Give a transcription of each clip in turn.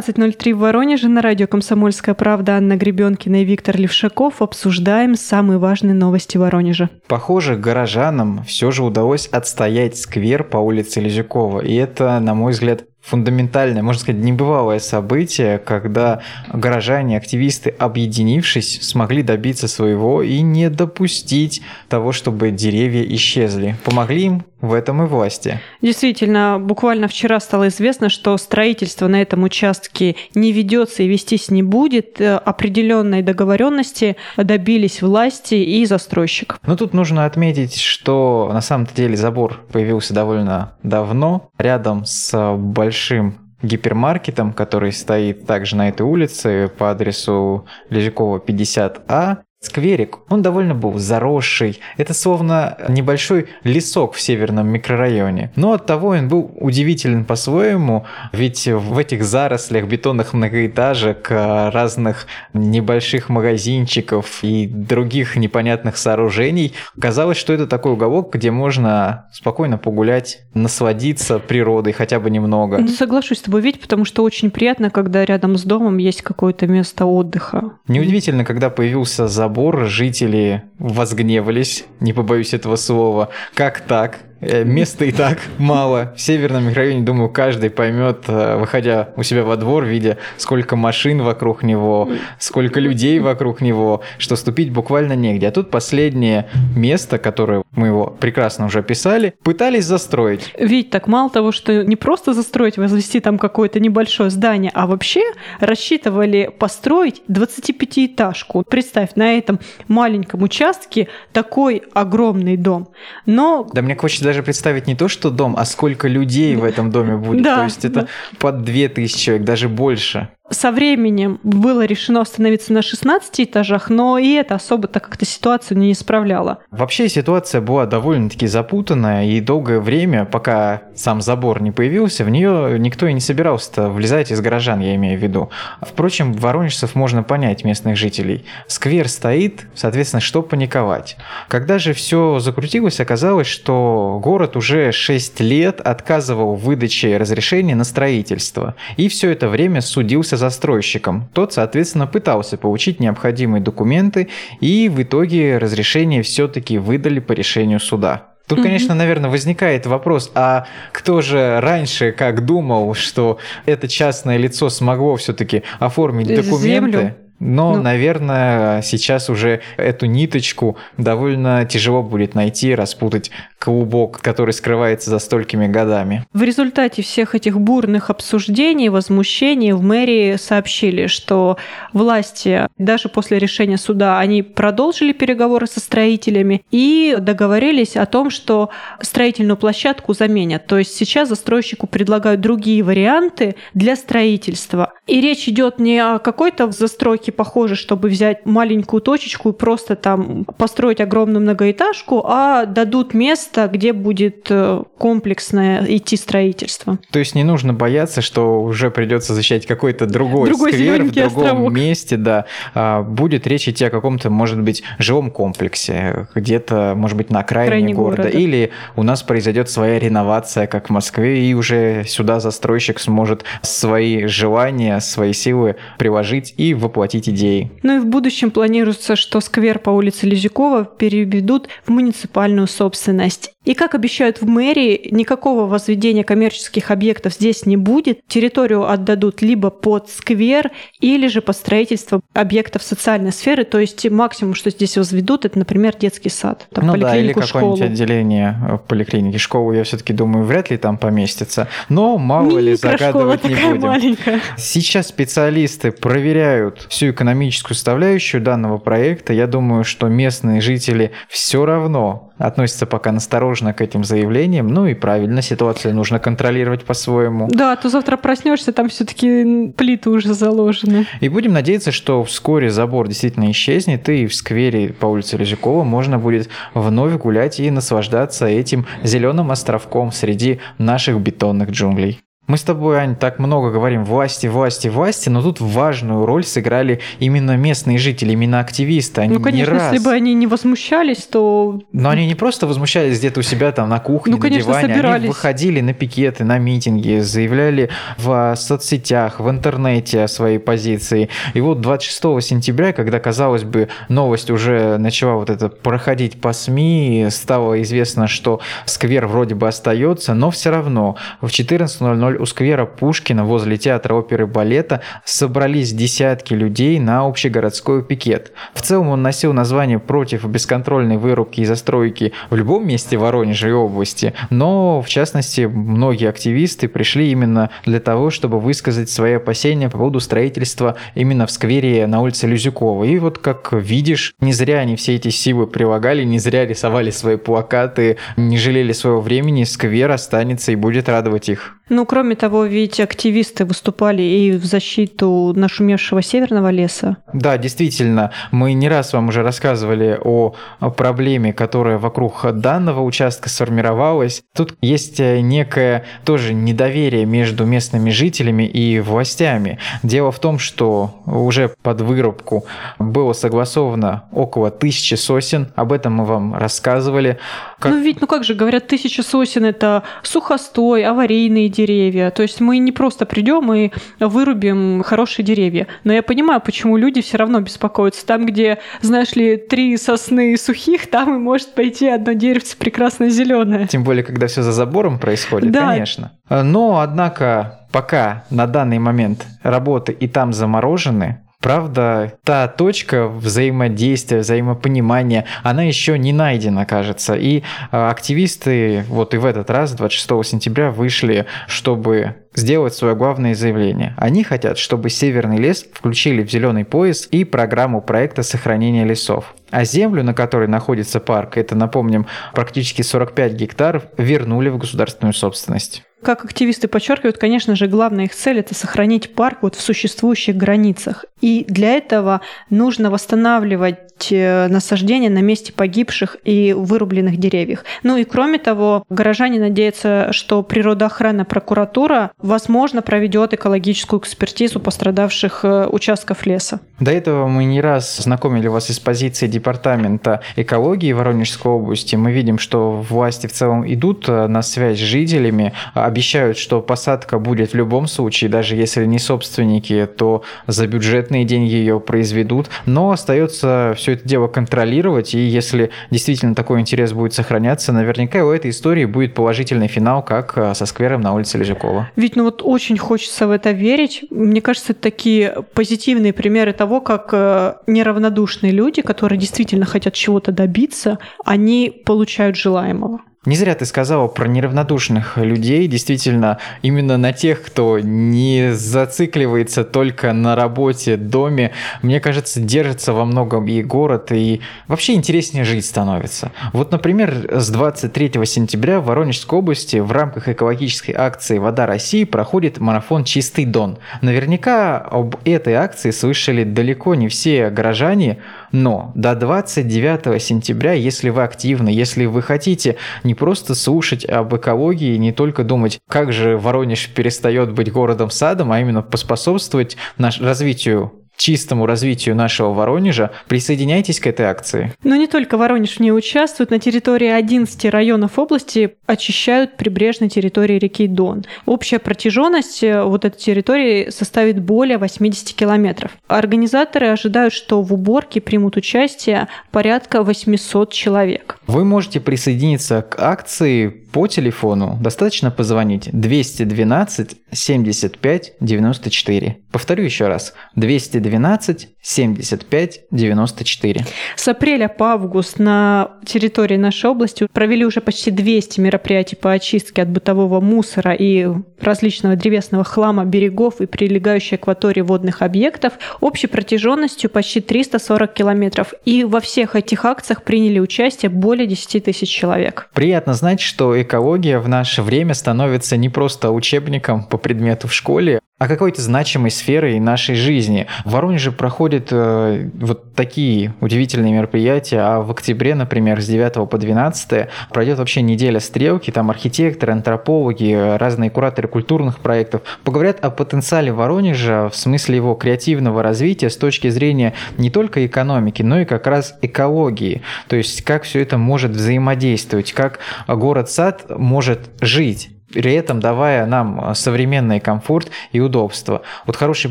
19.03 в Воронеже на радио «Комсомольская правда» Анна Гребенкина и Виктор Левшаков обсуждаем самые важные новости Воронежа. Похоже, горожанам все же удалось отстоять сквер по улице Лизюкова. И это, на мой взгляд, фундаментальное, можно сказать, небывалое событие, когда горожане, активисты, объединившись, смогли добиться своего и не допустить того, чтобы деревья исчезли. Помогли им в этом и власти. Действительно, буквально вчера стало известно, что строительство на этом участке не ведется и вестись не будет. Э, определенной договоренности добились власти и застройщик. Но тут нужно отметить, что на самом деле забор появился довольно давно, рядом с большим гипермаркетом, который стоит также на этой улице по адресу Лежакова 50А. Скверик, он довольно был заросший. Это словно небольшой лесок в северном микрорайоне. Но от того он был удивителен по-своему, ведь в этих зарослях бетонных многоэтажек, разных небольших магазинчиков и других непонятных сооружений, казалось, что это такой уголок, где можно спокойно погулять, насладиться природой хотя бы немного. Ну, соглашусь с тобой, ведь, потому что очень приятно, когда рядом с домом есть какое-то место отдыха. Неудивительно, когда появился забор забор, жители возгневались, не побоюсь этого слова. Как так? Э, места и так мало. В северном микрорайоне, думаю, каждый поймет, э, выходя у себя во двор, видя, сколько машин вокруг него, сколько людей вокруг него, что ступить буквально негде. А тут последнее место, которое мы его прекрасно уже описали, пытались застроить. Ведь так мало того, что не просто застроить, возвести там какое-то небольшое здание, а вообще рассчитывали построить 25-этажку. Представь, на этом маленьком участке такой огромный дом. Но... Да мне хочется даже представить не то, что дом, а сколько людей в этом доме будет. Да, То есть это да. под 2000 человек, даже больше со временем было решено остановиться на 16 этажах, но и это особо-то как-то ситуацию не исправляло. Вообще ситуация была довольно-таки запутанная, и долгое время, пока сам забор не появился, в нее никто и не собирался влезать из горожан, я имею в виду. Впрочем, воронежцев можно понять, местных жителей. Сквер стоит, соответственно, что паниковать. Когда же все закрутилось, оказалось, что город уже 6 лет отказывал в выдаче разрешения на строительство, и все это время судился застройщиком. Тот, соответственно, пытался получить необходимые документы, и в итоге разрешение все-таки выдали по решению суда. Тут, конечно, наверное, возникает вопрос, а кто же раньше как думал, что это частное лицо смогло все-таки оформить документы? Землю? Но, ну, наверное, сейчас уже эту ниточку довольно тяжело будет найти, распутать клубок, который скрывается за столькими годами. В результате всех этих бурных обсуждений, возмущений в мэрии сообщили, что власти даже после решения суда они продолжили переговоры со строителями и договорились о том, что строительную площадку заменят. То есть сейчас застройщику предлагают другие варианты для строительства. И речь идет не о какой-то застройке все похожи, чтобы взять маленькую точечку и просто там построить огромную многоэтажку, а дадут место, где будет э, комплексное идти строительство. То есть не нужно бояться, что уже придется защищать какой-то другой, другой сквер в другом островок. месте, да. А, будет речь идти о каком-то, может быть, жилом комплексе, где-то, может быть, на окраине Крайне города. города. Или у нас произойдет своя реновация, как в Москве, и уже сюда застройщик сможет свои желания, свои силы приложить и воплотить воплотить идеи. Ну и в будущем планируется, что сквер по улице Лизюкова переведут в муниципальную собственность. И как обещают в мэрии, никакого возведения коммерческих объектов здесь не будет. Территорию отдадут либо под сквер, или же под строительство объектов социальной сферы. То есть максимум, что здесь возведут, это, например, детский сад, там, ну да, или какое-нибудь отделение в поликлинике. Школу, я все-таки думаю, вряд ли там поместится. Но мало ли загадывать не будем. Маленькая. Сейчас специалисты проверяют всю экономическую составляющую данного проекта. Я думаю, что местные жители все равно относятся пока осторожно к этим заявлениям. Ну и правильно, ситуацию нужно контролировать по-своему. Да, а то завтра проснешься, там все-таки плиты уже заложены. И будем надеяться, что вскоре забор действительно исчезнет, и в сквере по улице Лежакова можно будет вновь гулять и наслаждаться этим зеленым островком среди наших бетонных джунглей. Мы с тобой, Ань, так много говорим власти, власти, власти, но тут важную роль сыграли именно местные жители, именно активисты. Они ну, конечно, не раз... если бы они не возмущались, то... Но они не просто возмущались где-то у себя там на кухне, ну, на конечно, диване, собирались. они выходили на пикеты, на митинги, заявляли в соцсетях, в интернете о своей позиции. И вот 26 сентября, когда, казалось бы, новость уже начала вот это проходить по СМИ, стало известно, что сквер вроде бы остается, но все равно в 14.00 у сквера Пушкина возле театра оперы и балета собрались десятки людей на общегородской пикет. В целом он носил название «Против бесконтрольной вырубки и застройки» в любом месте Воронежа и области, но в частности многие активисты пришли именно для того, чтобы высказать свои опасения по поводу строительства именно в сквере на улице Люзюкова. И вот как видишь, не зря они все эти силы прилагали, не зря рисовали свои плакаты, не жалели своего времени, сквер останется и будет радовать их. Ну, кроме того, ведь активисты выступали и в защиту нашумевшего северного леса. Да, действительно, мы не раз вам уже рассказывали о проблеме, которая вокруг данного участка сформировалась. Тут есть некое тоже недоверие между местными жителями и властями. Дело в том, что уже под вырубку было согласовано около тысячи сосен, об этом мы вам рассказывали. Как... Ну ведь, ну как же, говорят, тысяча сосен это сухостой, аварийные деревья. То есть мы не просто придем и вырубим хорошие деревья. Но я понимаю, почему люди все равно беспокоятся. Там, где, знаешь ли, три сосны сухих, там и может пойти одно деревце прекрасно зеленое. Тем более, когда все за забором происходит, да. конечно. Но, однако, пока на данный момент работы и там заморожены, Правда, та точка взаимодействия, взаимопонимания, она еще не найдена, кажется. И активисты вот и в этот раз, 26 сентября, вышли, чтобы сделать свое главное заявление. Они хотят, чтобы Северный лес включили в зеленый пояс и программу проекта сохранения лесов. А землю, на которой находится парк, это, напомним, практически 45 гектаров, вернули в государственную собственность. Как активисты подчеркивают, конечно же, главная их цель – это сохранить парк вот в существующих границах. И для этого нужно восстанавливать э, насаждения на месте погибших и вырубленных деревьев. Ну и кроме того, горожане надеются, что природоохранная прокуратура, возможно, проведет экологическую экспертизу пострадавших э, участков леса. До этого мы не раз знакомили вас из позиции Департамента экологии Воронежской области. Мы видим, что власти в целом идут э, на связь с жителями, обещают, что посадка будет в любом случае, даже если не собственники, то за бюджетные деньги ее произведут, но остается все это дело контролировать, и если действительно такой интерес будет сохраняться, наверняка у этой истории будет положительный финал, как э, со сквером на улице Лежакова. Ведь ну вот очень хочется в это верить. Мне кажется, это такие позитивные примеры того, как э, неравнодушные люди, которые действительно хотят чего-то добиться, они получают желаемого. Не зря ты сказала про неравнодушных людей. Действительно, именно на тех, кто не зацикливается только на работе, доме, мне кажется, держится во многом и город, и вообще интереснее жить становится. Вот, например, с 23 сентября в Воронежской области в рамках экологической акции «Вода России» проходит марафон «Чистый Дон». Наверняка об этой акции слышали далеко не все горожане, но до 29 сентября, если вы активны, если вы хотите не просто слушать об экологии, не только думать, как же Воронеж перестает быть городом-садом, а именно поспособствовать наш развитию чистому развитию нашего Воронежа, присоединяйтесь к этой акции. Но не только Воронеж в ней участвует. На территории 11 районов области очищают прибрежные территории реки Дон. Общая протяженность э, вот этой территории составит более 80 километров. Организаторы ожидают, что в уборке примут участие порядка 800 человек. Вы можете присоединиться к акции по телефону. Достаточно позвонить 212 75 94. Повторю еще раз. 212 75 94. С апреля по август на территории нашей области провели уже почти 200 мероприятий по очистке от бытового мусора и различного древесного хлама берегов и прилегающей акватории водных объектов общей протяженностью почти 340 километров. И во всех этих акциях приняли участие более 10 тысяч человек. Приятно знать, что экология в наше время становится не просто учебником по предмету в школе, о какой-то значимой сфере нашей жизни. В Воронеже проходят э, вот такие удивительные мероприятия, а в октябре, например, с 9 по 12 пройдет вообще неделя стрелки, там архитекторы, антропологи, разные кураторы культурных проектов поговорят о потенциале Воронежа в смысле его креативного развития с точки зрения не только экономики, но и как раз экологии. То есть как все это может взаимодействовать, как город-сад может жить при этом давая нам современный комфорт и удобство. Вот хороший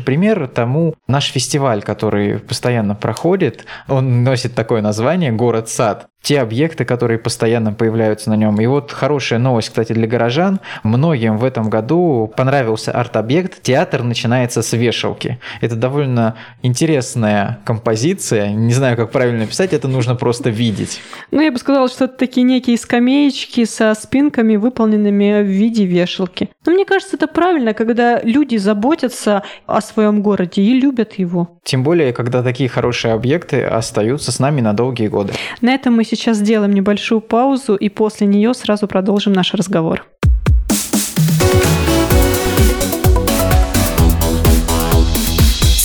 пример тому наш фестиваль, который постоянно проходит, он носит такое название «Город-сад» те объекты, которые постоянно появляются на нем. И вот хорошая новость, кстати, для горожан. Многим в этом году понравился арт-объект «Театр начинается с вешалки». Это довольно интересная композиция. Не знаю, как правильно написать, это нужно просто видеть. Ну, я бы сказала, что это такие некие скамеечки со спинками, выполненными в виде вешалки. Но мне кажется, это правильно, когда люди заботятся о своем городе и любят его. Тем более, когда такие хорошие объекты остаются с нами на долгие годы. На этом мы сейчас сделаем небольшую паузу и после нее сразу продолжим наш разговор.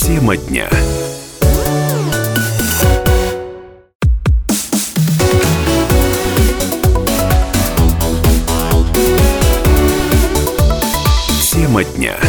Тема дня. Тема дня.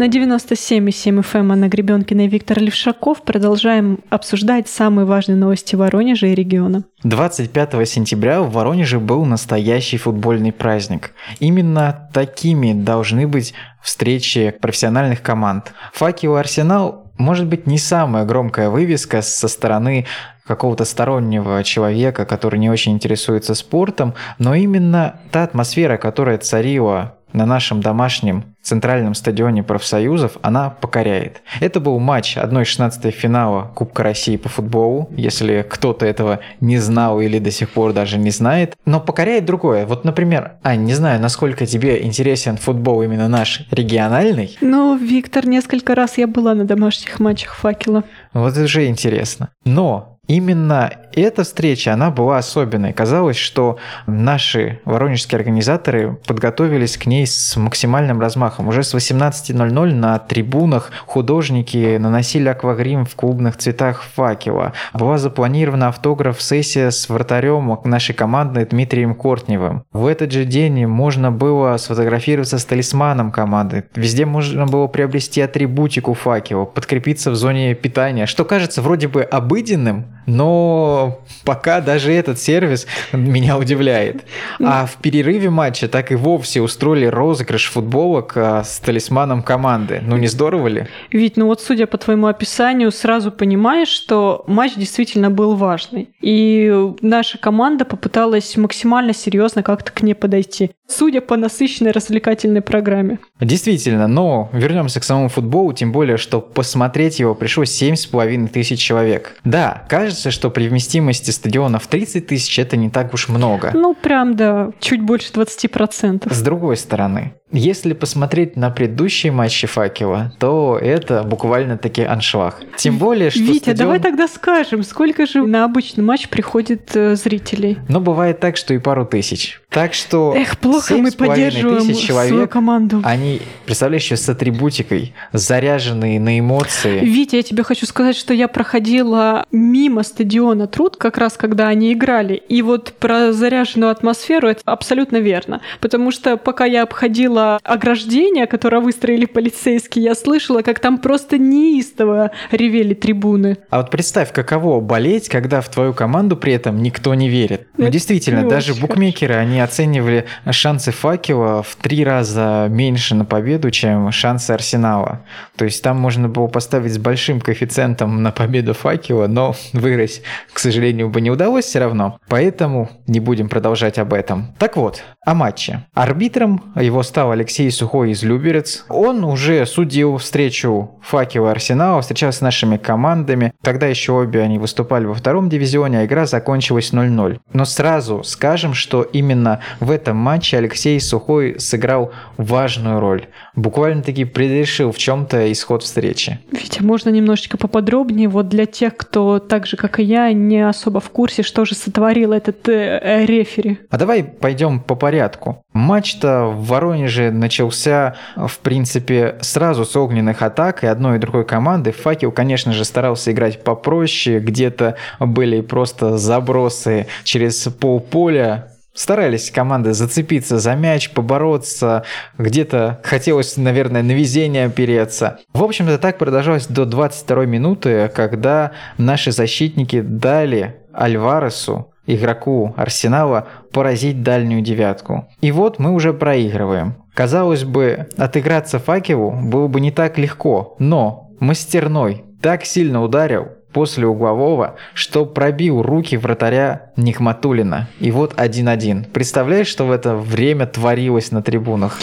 На 97,7 FM Анна Гребенкина и Виктор Левшаков продолжаем обсуждать самые важные новости Воронежа и региона. 25 сентября в Воронеже был настоящий футбольный праздник. Именно такими должны быть встречи профессиональных команд. Факел Арсенал может быть не самая громкая вывеска со стороны какого-то стороннего человека, который не очень интересуется спортом, но именно та атмосфера, которая царила на нашем домашнем центральном стадионе профсоюзов, она покоряет. Это был матч 1-16 финала Кубка России по футболу, если кто-то этого не знал или до сих пор даже не знает. Но покоряет другое. Вот, например, Ань, не знаю, насколько тебе интересен футбол именно наш региональный. Ну, Виктор, несколько раз я была на домашних матчах «Факела». Вот это уже интересно. Но именно эта встреча, она была особенной. Казалось, что наши воронежские организаторы подготовились к ней с максимальным размахом. Уже с 18.00 на трибунах художники наносили аквагрим в клубных цветах факела. Была запланирована автограф-сессия с вратарем нашей команды Дмитрием Кортневым. В этот же день можно было сфотографироваться с талисманом команды. Везде можно было приобрести атрибутику факела, подкрепиться в зоне питания, что кажется вроде бы обыденным, но пока даже этот сервис меня удивляет. А в перерыве матча так и вовсе устроили розыгрыш футболок а, с талисманом команды. Ну не здорово ли? Ведь, ну вот судя по твоему описанию, сразу понимаешь, что матч действительно был важный. И наша команда попыталась максимально серьезно как-то к ней подойти. Судя по насыщенной развлекательной программе. Действительно, но вернемся к самому футболу, тем более, что посмотреть его пришло 7,5 тысяч человек. Да, кажется, что при вместимости стадиона в 30 тысяч это не так уж много. Ну, прям, да, чуть больше 20%. С другой стороны, если посмотреть на предыдущие матчи Факела, то это буквально-таки аншлаг. Тем более, что Витя, стадион... давай тогда скажем, сколько же на обычный матч приходит э, зрителей? Но бывает так, что и пару тысяч. Так что Эх, плохо мы 7,5 поддерживаем тысяч свою человек, команду. они, представляешь, еще с атрибутикой, заряженные на эмоции. Витя, я тебе хочу сказать, что я проходила мимо стадиона Труд, как раз когда они играли. И вот про заряженную атмосферу это абсолютно верно. Потому что пока я обходила ограждение, которое выстроили полицейские, я слышала, как там просто неистово ревели трибуны. А вот представь, каково болеть, когда в твою команду при этом никто не верит. Ну, Это действительно, даже букмекеры, они оценивали шансы факела в три раза меньше на победу, чем шансы Арсенала. То есть там можно было поставить с большим коэффициентом на победу факела, но выиграть, к сожалению, бы не удалось все равно. Поэтому не будем продолжать об этом. Так вот, о матче. Арбитром его стал Алексей Сухой из Люберец. Он уже судил встречу Факела Арсенала, встречался с нашими командами. Тогда еще обе они выступали во втором дивизионе, а игра закончилась 0-0. Но сразу скажем, что именно в этом матче Алексей Сухой сыграл важную роль. Буквально-таки предрешил в чем-то исход встречи. Витя, можно немножечко поподробнее, вот для тех, кто так же, как и я, не особо в курсе, что же сотворил этот э, э, рефери. А давай пойдем по порядку. Матч-то в Воронеже же начался, в принципе, сразу с огненных атак и одной и другой команды. Факел, конечно же, старался играть попроще, где-то были просто забросы через полполя, Старались команды зацепиться за мяч, побороться, где-то хотелось, наверное, на везение опереться. В общем-то, так продолжалось до 22 минуты, когда наши защитники дали Альваресу, игроку Арсенала, поразить дальнюю девятку. И вот мы уже проигрываем. Казалось бы, отыграться факелу было бы не так легко, но мастерной так сильно ударил, после углового, что пробил руки вратаря Нихматулина. И вот 1-1. Представляешь, что в это время творилось на трибунах?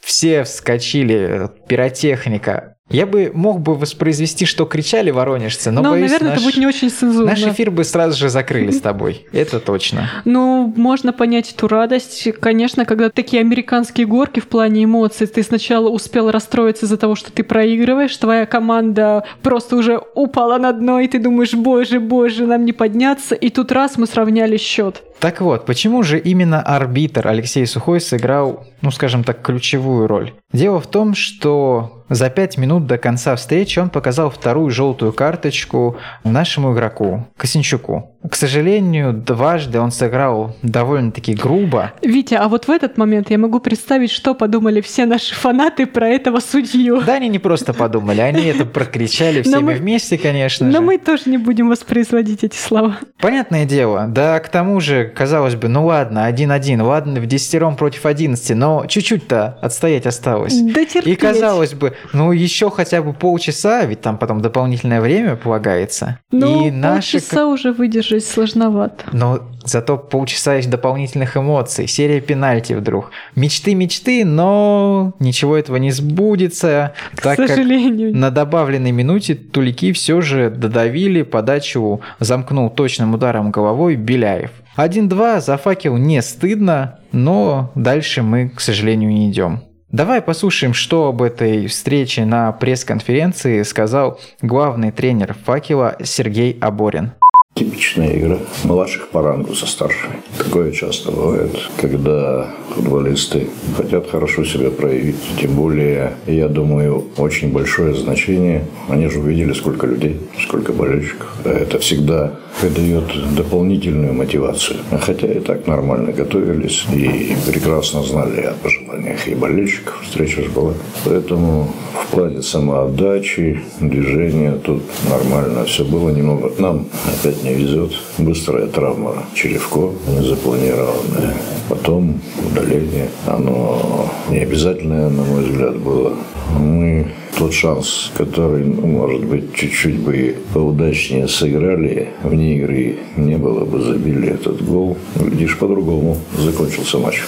Все вскочили, пиротехника, я бы мог бы воспроизвести, что кричали воронежцы, но, но боюсь, наверное, наш... это будет не очень цензурно. Наш эфир бы сразу же закрыли с тобой. Это точно. Ну, можно понять эту радость. Конечно, когда такие американские горки в плане эмоций, ты сначала успел расстроиться из-за того, что ты проигрываешь, твоя команда просто уже упала на дно, и ты думаешь, боже, боже, нам не подняться, и тут раз мы сравняли счет. Так вот, почему же именно арбитр Алексей Сухой сыграл, ну скажем так, ключевую роль? Дело в том, что за пять минут до конца встречи он показал вторую желтую карточку нашему игроку, Косинчуку. К сожалению, дважды он сыграл довольно-таки грубо. Витя, а вот в этот момент я могу представить, что подумали все наши фанаты про этого судью. Да, они не просто подумали, они это прокричали всеми мы... вместе, конечно Но же. мы тоже не будем воспроизводить эти слова. Понятное дело. Да, к тому же, казалось бы, ну ладно, один-один, ладно, в десятером против одиннадцати, но чуть-чуть-то отстоять осталось. Да терпеть. И казалось бы, ну еще хотя бы полчаса, ведь там потом дополнительное время полагается. Ну, и наши... полчаса уже выдержать сложновато. Но зато полчаса есть дополнительных эмоций, серия пенальти вдруг. Мечты, мечты, но ничего этого не сбудется. К так сожалению. Как на добавленной минуте Тулики все же додавили, подачу замкнул точным ударом головой Беляев. 1-2 за факел не стыдно, но дальше мы, к сожалению, не идем. Давай послушаем, что об этой встрече на пресс-конференции сказал главный тренер «Факела» Сергей Аборин. Типичная игра младших по рангу со старшими. Такое часто бывает, когда футболисты хотят хорошо себя проявить. Тем более, я думаю, очень большое значение. Они же увидели, сколько людей, сколько болельщиков. Это всегда придает дополнительную мотивацию. Хотя и так нормально готовились и прекрасно знали о пожеланиях и болельщиков. Встреча же была. Поэтому в плане самоотдачи, движения тут нормально все было немного. Нам опять не везет. Быстрая травма черевко, незапланированная. Потом удаление. Оно не обязательное, на мой взгляд, было. Мы тот шанс, который, ну, может быть, чуть-чуть бы поудачнее сыграли, вне игры не было бы, забили этот гол. Видишь, по-другому закончился матч.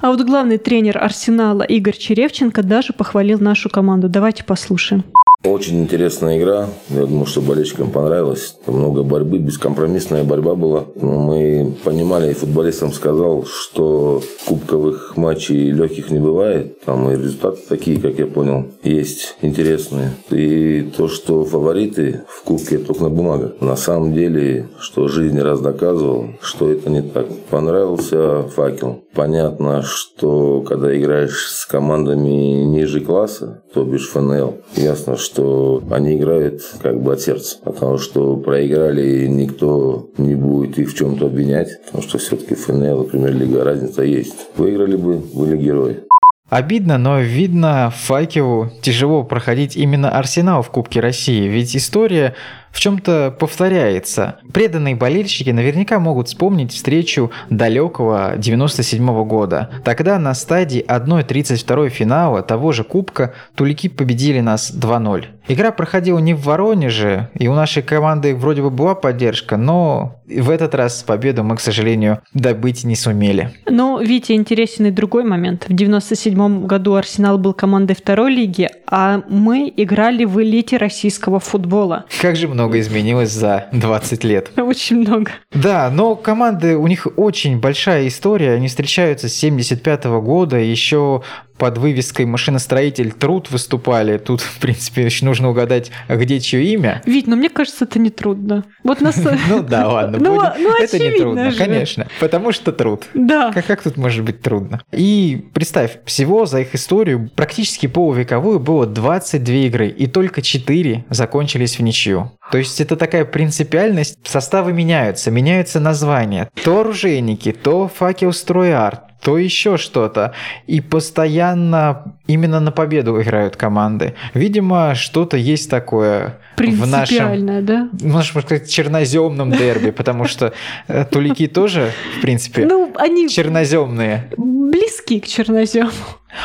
А вот главный тренер Арсенала Игорь Черевченко даже похвалил нашу команду. Давайте послушаем. Очень интересная игра. Я думаю, что болельщикам понравилось. Много борьбы, бескомпромиссная борьба была. Мы понимали, и футболистам сказал, что кубковых матчей легких не бывает. Там и результаты такие, как я понял, есть интересные. И то, что фавориты в кубке только на бумагах. На самом деле, что жизнь раз доказывал, что это не так. Понравился факел. Понятно, что когда играешь с командами ниже класса, то бишь ФНЛ, ясно, что что они играют как бы от сердца. Потому что проиграли, никто не будет их в чем-то обвинять. Потому что все-таки ФНЛ и Премьер-лига разница есть. Выиграли бы, были герои. Обидно, но видно, Факелу тяжело проходить именно Арсенал в Кубке России, ведь история в чем-то повторяется. Преданные болельщики наверняка могут вспомнить встречу далекого 97 года. Тогда на стадии 1-32 финала того же Кубка Тулики победили нас 2-0. Игра проходила не в Воронеже, и у нашей команды вроде бы была поддержка, но в этот раз победу мы, к сожалению, добыть не сумели. Но, Витя, интересен и другой момент. В 97 году Арсенал был командой второй лиги, а мы играли в элите российского футбола. Как же много много изменилось за 20 лет. Очень много. Да, но команды, у них очень большая история. Они встречаются с 75 -го года. Еще под вывеской «Машиностроитель труд» выступали. Тут, в принципе, еще нужно угадать, где чье имя. Вить, но мне кажется, это не трудно. Вот нас... Ну да, ладно. Ну, ну, Это не трудно, конечно. Потому что труд. Да. Как, как тут может быть трудно? И представь, всего за их историю практически полувековую было 22 игры, и только 4 закончились в ничью. То есть это такая принципиальность, составы меняются, меняются названия. То оружейники, то факел стройарт, то еще что-то. И постоянно именно на победу играют команды. Видимо, что-то есть такое в нашем да? можно сказать, черноземном дерби, потому что э, тулики тоже, в принципе, Ну, они черноземные. Близки к чернозему.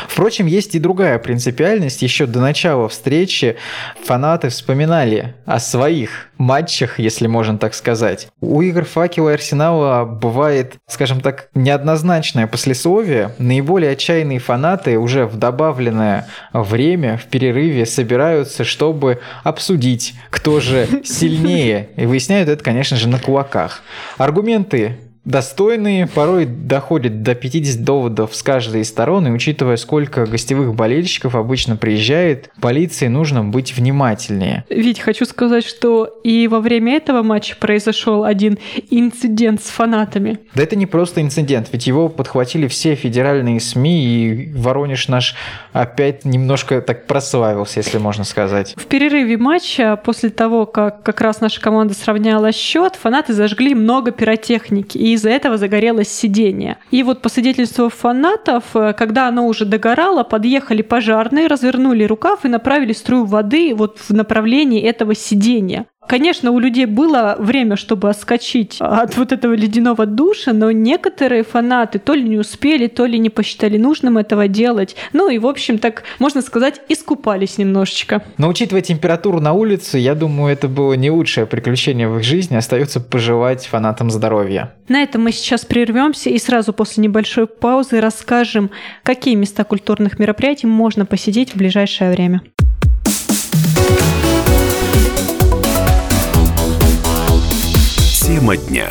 Впрочем, есть и другая принципиальность. Еще до начала встречи фанаты вспоминали о своих матчах, если можно так сказать. У игр Факела и Арсенала бывает, скажем так, неоднозначное послесловие. Наиболее отчаянные фанаты уже в добавленное время, в перерыве собираются, чтобы обсудить, кто же сильнее. И выясняют это, конечно же, на кулаках. Аргументы достойные, порой доходят до 50 доводов с каждой из сторон, и учитывая, сколько гостевых болельщиков обычно приезжает, полиции нужно быть внимательнее. Ведь хочу сказать, что и во время этого матча произошел один инцидент с фанатами. Да это не просто инцидент, ведь его подхватили все федеральные СМИ, и Воронеж наш опять немножко так прославился, если можно сказать. В перерыве матча, после того, как как раз наша команда сравняла счет, фанаты зажгли много пиротехники, и из-за этого загорелось сиденье. И вот по свидетельству фанатов, э, когда оно уже догорало, подъехали пожарные, развернули рукав и направили струю воды вот в направлении этого сиденья. Конечно, у людей было время, чтобы отскочить от вот этого ледяного душа, но некоторые фанаты то ли не успели, то ли не посчитали нужным этого делать. Ну и, в общем, так, можно сказать, искупались немножечко. Но учитывая температуру на улице, я думаю, это было не лучшее приключение в их жизни. Остается пожелать фанатам здоровья. На этом мы сейчас прервемся и сразу после небольшой паузы расскажем, какие места культурных мероприятий можно посетить в ближайшее время. Тема дня.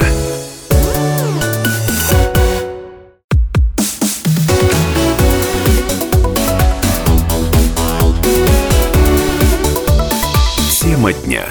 Тема дня.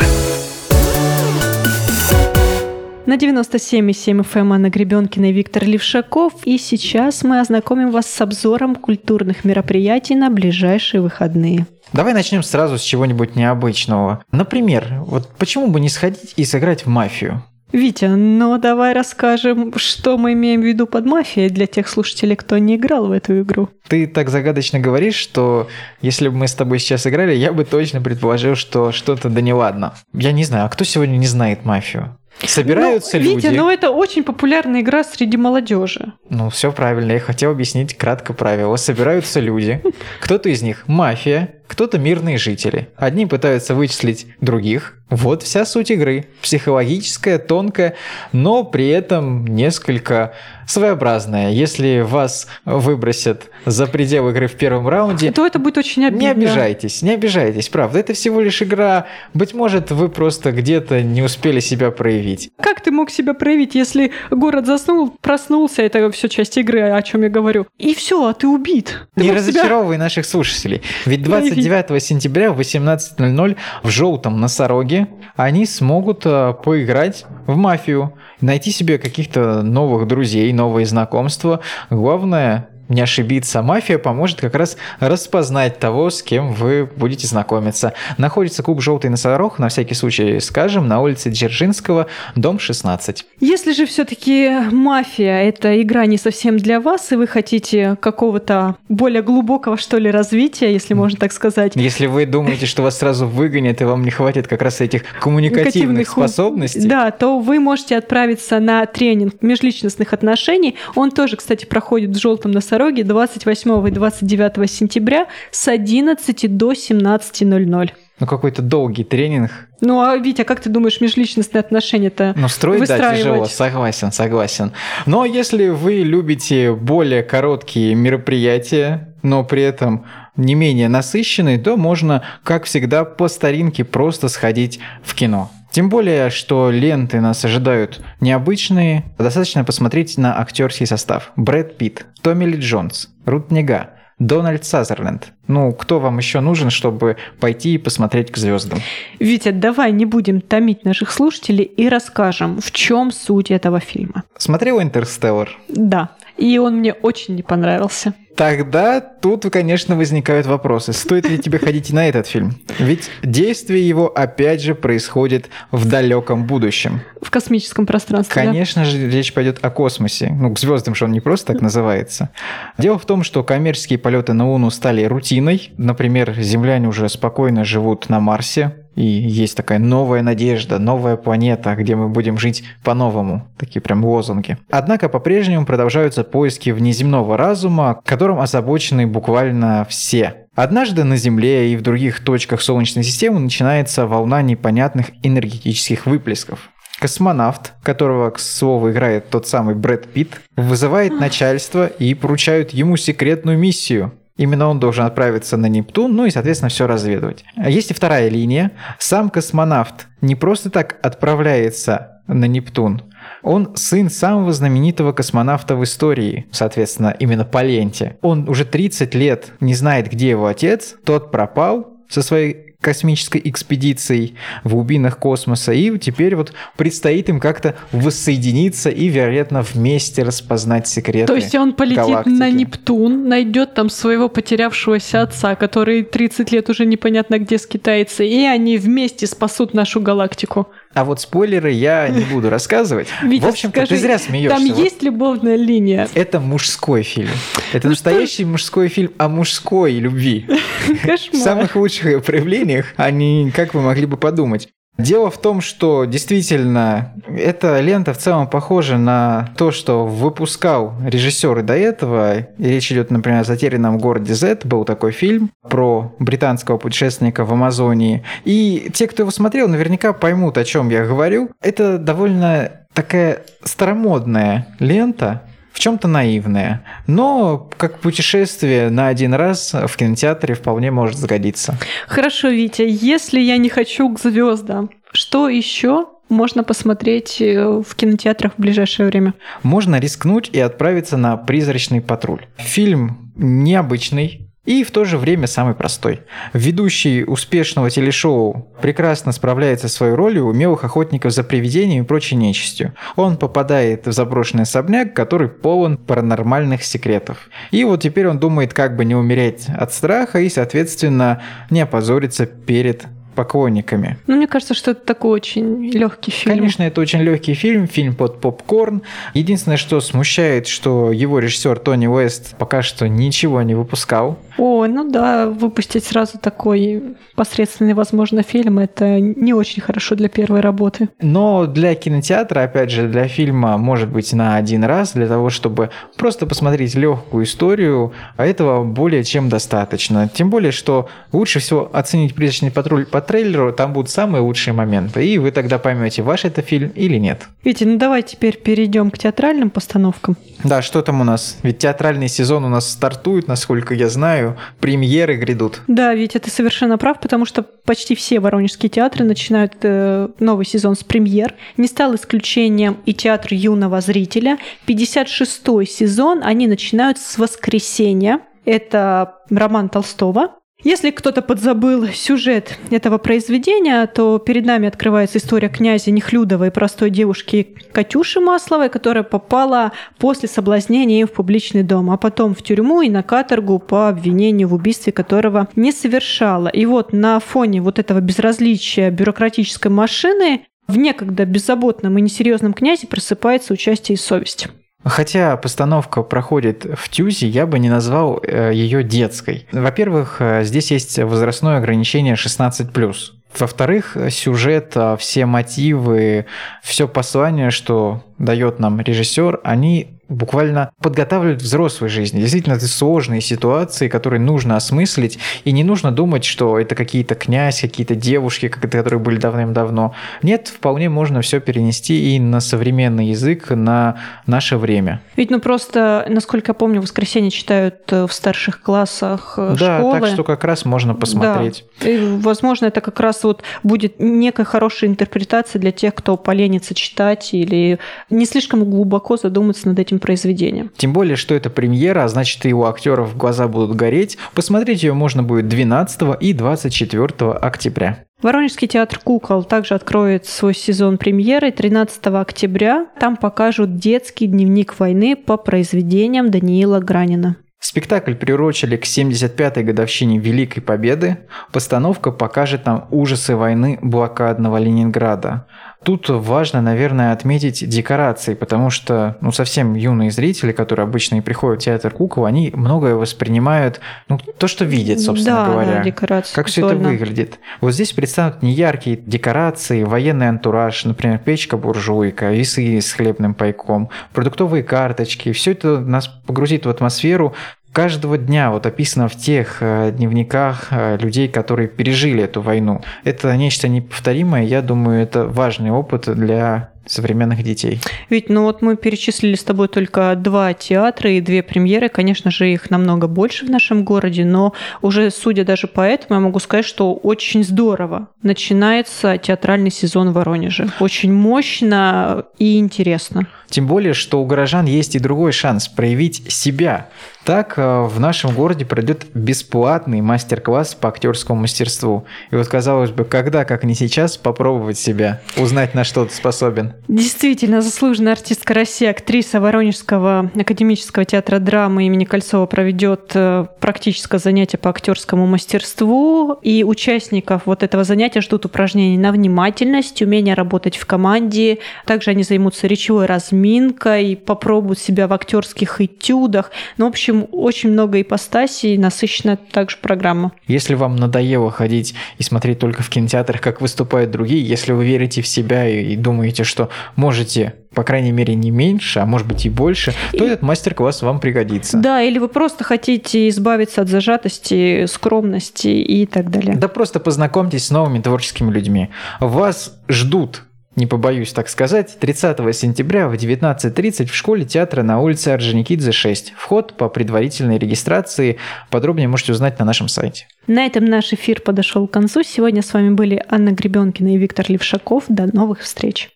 На 97,7 FM Анна Гребенкина и Виктор Левшаков. И сейчас мы ознакомим вас с обзором культурных мероприятий на ближайшие выходные. Давай начнем сразу с чего-нибудь необычного. Например, вот почему бы не сходить и сыграть в мафию? Витя, ну давай расскажем, что мы имеем в виду под мафией для тех слушателей, кто не играл в эту игру. Ты так загадочно говоришь, что если бы мы с тобой сейчас играли, я бы точно предположил, что что-то да неладно. Я не знаю, а кто сегодня не знает мафию? Собираются ну, люди. Витя, ну это очень популярная игра среди молодежи. Ну, все правильно. Я хотел объяснить кратко правила. Собираются люди. Кто-то из них мафия, кто-то мирные жители. Одни пытаются вычислить других. Вот вся суть игры. Психологическая, тонкая, но при этом несколько своеобразная. Если вас выбросят за пределы игры в первом раунде, то это будет очень обидно. Не обижайтесь, не обижайтесь, правда. Это всего лишь игра. Быть может, вы просто где-то не успели себя проявить. Как ты мог себя проявить, если город заснул, проснулся, это все часть игры, о чем я говорю. И все, а ты убит. Ты не разочаровывай себя... наших слушателей. Ведь 20 9 сентября в 18.00 в «Желтом носороге» они смогут э, поиграть в «Мафию», найти себе каких-то новых друзей, новые знакомства. Главное не ошибиться. Мафия поможет как раз распознать того, с кем вы будете знакомиться. Находится клуб «Желтый носорог», на всякий случай скажем, на улице Дзержинского, дом 16. Если же все-таки мафия это игра не совсем для вас, и вы хотите какого-то более глубокого, что ли, развития, если можно так сказать, Если вы думаете, что вас сразу выгонят, и вам не хватит как раз этих коммуникативных способностей, Да, то вы можете отправиться на тренинг межличностных отношений. Он тоже, кстати, проходит в желтом носороге 28 и 29 сентября с 11 до 17.00. ну какой-то долгий тренинг, Ну а Витя, как ты думаешь, межличностные отношения-то Ну, строить, да, тяжело, согласен, согласен. Но если вы любите более короткие мероприятия, но при этом не менее насыщенные, то можно, как всегда, по старинке просто сходить в кино. Тем более, что ленты нас ожидают необычные. Достаточно посмотреть на актерский состав. Брэд Питт, Томми Ли Джонс, Рут Нега, Дональд Сазерленд. Ну, кто вам еще нужен, чтобы пойти и посмотреть к звездам? Витя, давай не будем томить наших слушателей и расскажем, в чем суть этого фильма. Смотрел «Интерстеллар»? Да, и он мне очень не понравился. Тогда тут, конечно, возникают вопросы. Стоит ли тебе ходить и на этот фильм? Ведь действие его, опять же, происходит в далеком будущем. В космическом пространстве. Конечно да? же, речь пойдет о космосе. Ну, к звездам же он не просто так называется. Дело в том, что коммерческие полеты на Луну стали рутиной. Например, земляне уже спокойно живут на Марсе, и есть такая новая надежда, новая планета, где мы будем жить по-новому. Такие прям лозунги. Однако по-прежнему продолжаются поиски внеземного разума, которым озабочены буквально все. Однажды на Земле и в других точках Солнечной системы начинается волна непонятных энергетических выплесков. Космонавт, которого, к слову, играет тот самый Брэд Питт, вызывает начальство и поручают ему секретную миссию Именно он должен отправиться на Нептун, ну и, соответственно, все разведывать. Есть и вторая линия. Сам космонавт не просто так отправляется на Нептун. Он сын самого знаменитого космонавта в истории, соответственно, именно по ленте. Он уже 30 лет не знает, где его отец, тот пропал со своей космической экспедицией в глубинах космоса, и теперь вот предстоит им как-то воссоединиться и, вероятно, вместе распознать секреты То есть он полетит галактики. на Нептун, найдет там своего потерявшегося отца, который 30 лет уже непонятно где скитается, и они вместе спасут нашу галактику. А вот спойлеры я не буду рассказывать. Витя, в общем-то, ты зря смеешься. Там Вот есть любовная линия. Это мужской фильм. Это настоящий мужской фильм о мужской любви. В Кошмар. самых лучших ее проявлениях, а не как вы могли бы подумать. Дело в том, что действительно эта лента в целом похожа на то, что выпускал режиссер и до этого. И речь идет, например, о затерянном городе Z. Был такой фильм про британского путешественника в Амазонии. И те, кто его смотрел, наверняка поймут, о чем я говорю. Это довольно такая старомодная лента, в чем-то наивная, но как путешествие на один раз в кинотеатре вполне может сгодиться. Хорошо, Витя, если я не хочу к звездам, что еще можно посмотреть э, в кинотеатрах в ближайшее время? Можно рискнуть и отправиться на «Призрачный патруль». Фильм необычный, и в то же время самый простой. Ведущий успешного телешоу прекрасно справляется со своей ролью умелых охотников за привидениями и прочей нечистью. Он попадает в заброшенный особняк, который полон паранормальных секретов. И вот теперь он думает, как бы не умереть от страха и, соответственно, не опозориться перед поклонниками. Ну, мне кажется, что это такой очень легкий фильм. Конечно, это очень легкий фильм, фильм под попкорн. Единственное, что смущает, что его режиссер Тони Уэст пока что ничего не выпускал. О, ну да, выпустить сразу такой посредственный, возможно, фильм, это не очень хорошо для первой работы. Но для кинотеатра, опять же, для фильма, может быть, на один раз, для того, чтобы просто посмотреть легкую историю, а этого более чем достаточно. Тем более, что лучше всего оценить «Призрачный патруль» по трейлеру, там будут самые лучшие моменты, и вы тогда поймете, ваш это фильм или нет. Витя, ну давай теперь перейдем к театральным постановкам. Да, что там у нас? Ведь театральный сезон у нас стартует, насколько я знаю, премьеры грядут. Да, Витя, ты совершенно прав, потому что почти все воронежские театры начинают э, новый сезон с премьер. Не стал исключением и театр юного зрителя. 56-й сезон они начинают с воскресенья. Это роман Толстого. Если кто-то подзабыл сюжет этого произведения, то перед нами открывается история князя Нехлюдова и простой девушки Катюши Масловой, которая попала после соблазнения в публичный дом, а потом в тюрьму и на каторгу по обвинению в убийстве которого не совершала. И вот на фоне вот этого безразличия бюрократической машины в некогда беззаботном и несерьезном князе просыпается участие и совесть. Хотя постановка проходит в Тюзе, я бы не назвал э, ее детской. Во-первых, э, здесь есть возрастное ограничение 16+. Во-вторых, сюжет, э, все мотивы, все послание, что дает нам режиссер, они буквально подготавливают взрослой жизни. Действительно, это сложные ситуации, которые нужно осмыслить, и не нужно думать, что это какие-то князь, какие-то девушки, которые были давным-давно. Нет, вполне можно все перенести и на современный язык, на наше время. Ведь, ну просто, насколько я помню, в воскресенье читают э, в старших классах э, да, школы. так что как раз можно посмотреть. Да. И, возможно, это как раз вот будет некая хорошая интерпретация для тех, кто поленится читать или не слишком глубоко задуматься над этим произведения. Тем более, что это премьера, а значит и у актеров глаза будут гореть. Посмотреть ее можно будет 12 и 24 октября. Воронежский театр кукол также откроет свой сезон премьеры 13 октября. Там покажут детский дневник войны по произведениям Даниила Гранина. Спектакль приурочили к 75-й годовщине Великой Победы. Постановка покажет нам ужасы войны блокадного Ленинграда. Тут важно, наверное, отметить декорации, потому что ну, совсем юные зрители, которые обычно и приходят в театр кукол, они многое воспринимают, ну, то, что видят, собственно да, говоря. Да, декорации. Как все это выглядит. Вот здесь представят неяркие декорации, военный антураж, например, печка-буржуйка, весы с хлебным пайком, продуктовые карточки. Все это нас погрузит в атмосферу каждого дня вот описано в тех э, дневниках э, людей, которые пережили эту войну. Это нечто неповторимое, я думаю, это важный опыт для современных детей. Ведь, ну вот мы перечислили с тобой только два театра и две премьеры. Конечно же, их намного больше в нашем городе, но уже судя даже по этому, я могу сказать, что очень здорово начинается театральный сезон в Воронеже. Очень мощно и интересно. Тем более, что у горожан есть и другой шанс проявить себя. Так э, в нашем городе пройдет бесплатный мастер-класс по актерскому мастерству. И вот, казалось бы, когда, как не сейчас, попробовать себя, узнать, на что ты способен. Действительно, заслуженная артистка России, актриса Воронежского академического театра драмы имени Кольцова проведет э, практическое занятие по актерскому мастерству. И участников вот этого занятия ждут упражнений на внимательность, умение работать в команде. Также они займутся речевой разминкой, попробуют себя в актерских этюдах. Ну, в общем, очень много ипостасей, насыщенная также программа. Если вам надоело ходить и смотреть только в кинотеатрах, как выступают другие, если вы верите в себя и думаете, что можете по крайней мере, не меньше, а может быть и больше, то и... этот мастер-класс вам пригодится. Да, или вы просто хотите избавиться от зажатости, скромности и так далее. Да просто познакомьтесь с новыми творческими людьми. Вас ждут не побоюсь так сказать, 30 сентября в 19.30 в школе театра на улице Орджоникидзе 6. Вход по предварительной регистрации. Подробнее можете узнать на нашем сайте. На этом наш эфир подошел к концу. Сегодня с вами были Анна Гребенкина и Виктор Левшаков. До новых встреч.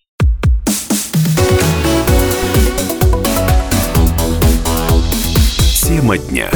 Тема дня.